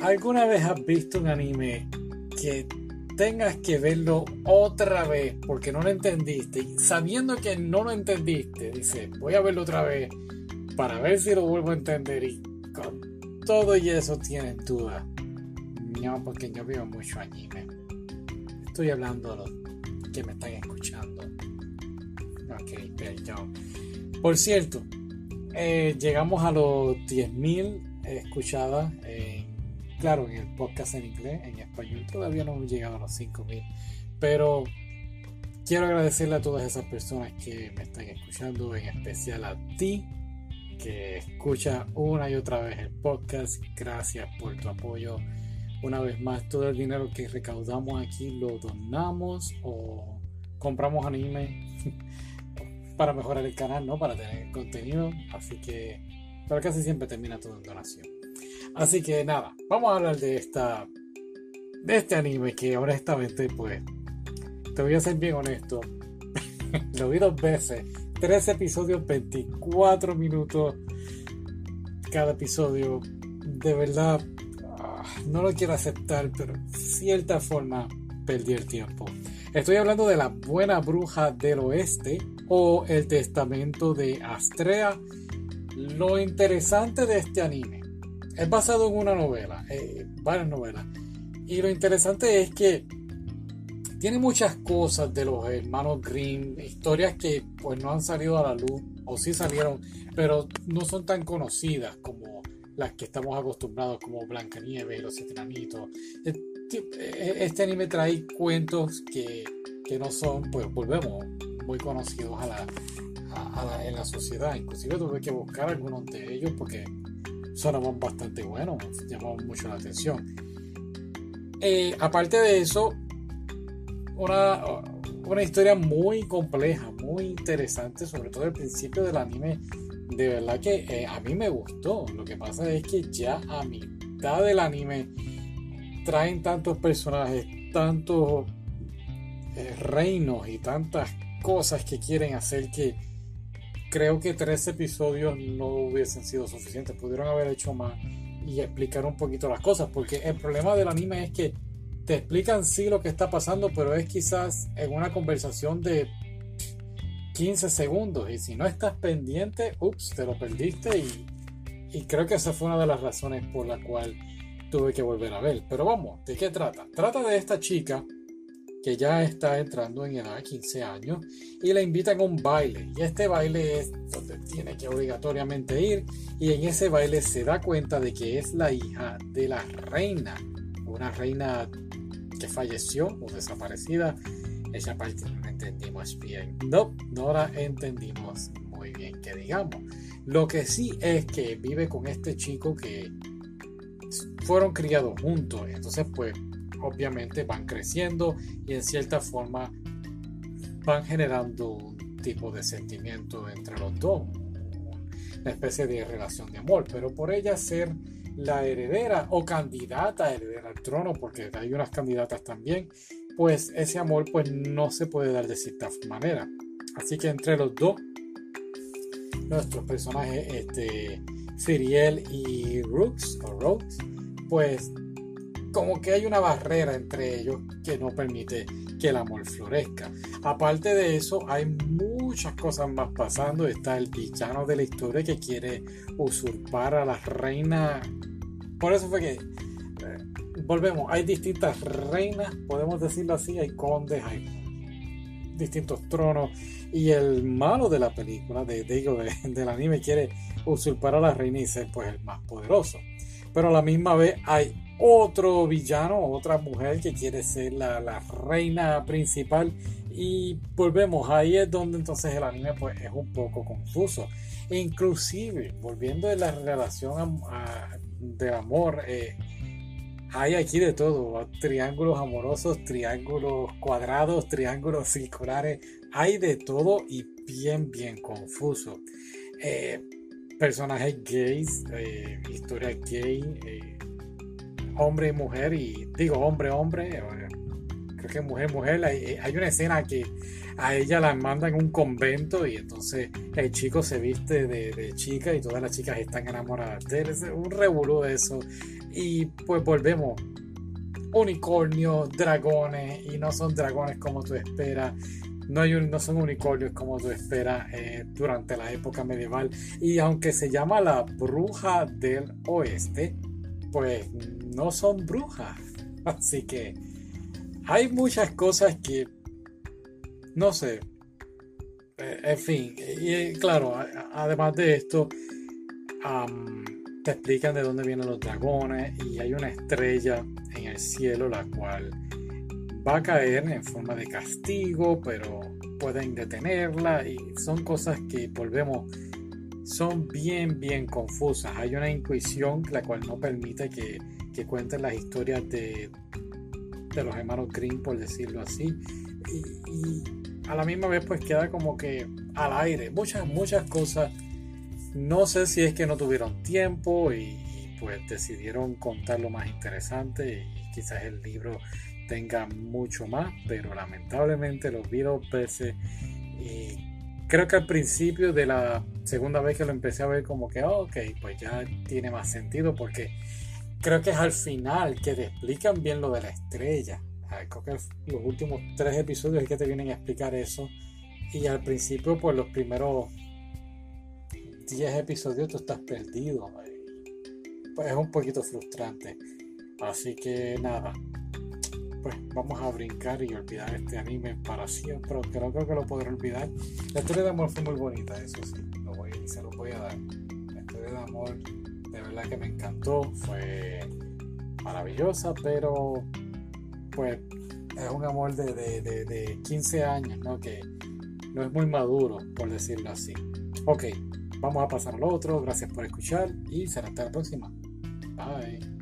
¿Alguna vez has visto un anime que tengas que verlo otra vez porque no lo entendiste y sabiendo que no lo entendiste, dices, voy a verlo otra vez para ver si lo vuelvo a entender y con todo y eso tienes duda? No, porque yo veo mucho anime. Estoy hablando a los que me están escuchando. Ok, perdón. Por cierto, eh, llegamos a los 10.000 escuchadas. Eh, claro, en el podcast en inglés, en español todavía no hemos llegado a los 5.000. Pero quiero agradecerle a todas esas personas que me están escuchando, en especial a ti que escucha una y otra vez el podcast. Gracias por tu apoyo. Una vez más, todo el dinero que recaudamos aquí lo donamos o compramos anime para mejorar el canal, ¿no? Para tener contenido. Así que, casi siempre termina todo en donación. Así que nada, vamos a hablar de esta, de este anime que honestamente, pues, te voy a ser bien honesto. lo vi dos veces, tres episodios, 24 minutos cada episodio. De verdad, ah, no lo quiero aceptar, pero de cierta forma perdí el tiempo. Estoy hablando de la buena bruja del oeste o el testamento de Astrea. Lo interesante de este anime es basado en una novela, eh, varias novelas. Y lo interesante es que tiene muchas cosas de los hermanos Grimm, historias que pues no han salido a la luz, o sí salieron, pero no son tan conocidas como las que estamos acostumbrados, como Blancanieves, Los Siete este anime trae cuentos que, no son, pues volvemos, muy conocidos a la, en la sociedad. Inclusive tuve que buscar algunos de ellos porque sonaban bastante buenos, llamaban mucho la atención. Eh, aparte de eso, una, una historia muy compleja, muy interesante, sobre todo el principio del anime. De verdad que eh, a mí me gustó. Lo que pasa es que ya a mitad del anime traen tantos personajes, tantos eh, reinos y tantas cosas que quieren hacer que creo que tres episodios no hubiesen sido suficientes. Pudieron haber hecho más y explicar un poquito las cosas, porque el problema del anime es que te explican sí lo que está pasando, pero es quizás en una conversación de 15 segundos y si no estás pendiente, ups, te lo perdiste y, y creo que esa fue una de las razones por la cual tuve que volver a ver. Pero vamos, ¿de qué trata? Trata de esta chica que ya está entrando en edad de 15 años y la invitan a un baile. Y este baile es donde tiene que obligatoriamente ir y en ese baile se da cuenta de que es la hija de la reina, una reina que falleció o desaparecida. Esa parte no la entendimos bien. No, no la entendimos muy bien, que digamos. Lo que sí es que vive con este chico que fueron criados juntos. Entonces, pues, obviamente van creciendo y en cierta forma van generando un tipo de sentimiento entre los dos, una especie de relación de amor. Pero por ella ser la heredera o candidata a heredera al trono, porque hay unas candidatas también, pues ese amor pues no se puede dar de cierta manera. Así que entre los dos, nuestros personajes, este, Firiel y Rooks, o Rooks, pues como que hay una barrera entre ellos que no permite que el amor florezca. Aparte de eso, hay muchas cosas más pasando. Está el villano de la historia que quiere usurpar a la reina. Por eso fue que eh, volvemos. Hay distintas reinas, podemos decirlo así. Hay condes, hay distintos tronos. Y el malo de la película, de, digo, del anime, quiere usurpar a la reina y ser pues el más poderoso pero a la misma vez hay otro villano, otra mujer que quiere ser la, reina principal y volvemos, ahí es donde entonces el anime pues es un poco confuso. Inclusive, volviendo a la relación de amor, eh, hay aquí de todo, triángulos amorosos, triángulos cuadrados, triángulos circulares, hay de todo y bien, bien confuso. Eh, personajes gays, eh, historia gay, eh, hombre y mujer, y digo hombre, hombre, creo que Mujer, Mujer, hay, hay, una escena que a ella la mandan en un convento y entonces el chico se viste de, de chica y todas las chicas están enamoradas de él. Es un revolú de eso. Y pues volvemos. Unicornios, dragones, y no son dragones como tú esperas no, hay no son unicornios como tú esperas eh, durante la época medieval. Y aunque se llama la bruja del oeste, pues no son brujas. Así que hay muchas cosas que, no sé, eh, en fin, y claro, además de esto, te explican de dónde vienen los dragones y hay una estrella en el cielo la cual va a caer en forma de castigo, pero pueden detenerla y son cosas que volvemos, son bien, bien confusas. Hay una intuición la cual no permite que, que cuenten las historias de, de los hermanos Green, por decirlo así. Y, a la misma vez pues queda como que al aire. Muchas, muchas cosas. No sé si es que no tuvieron tiempo y, y pues decidieron contar lo más interesante y quizás el libro tenga mucho más, pero lamentablemente los vi dos y creo que al principio de la segunda vez que lo empecé a ver como que, oh, ok, pues ya tiene más sentido porque creo que es al final que te explican bien lo de la estrella. Creo que los últimos tres episodios es que te vienen a explicar eso y al principio por los primeros 10 episodios tú estás perdido. Pues es un poquito frustrante. Así que nada, pues vamos a brincar y olvidar este anime para siempre. Pero creo que lo podré olvidar. La historia de amor fue muy bonita, eso sí, se lo voy a dar. La historia de amor de verdad que me encantó, fue maravillosa, pero pues es un amor de, de, de, 15 años, ¿no? Que no es muy maduro, por decirlo así. Ok, vamos a pasar al otro. Gracias por escuchar y será hasta la próxima. Bye.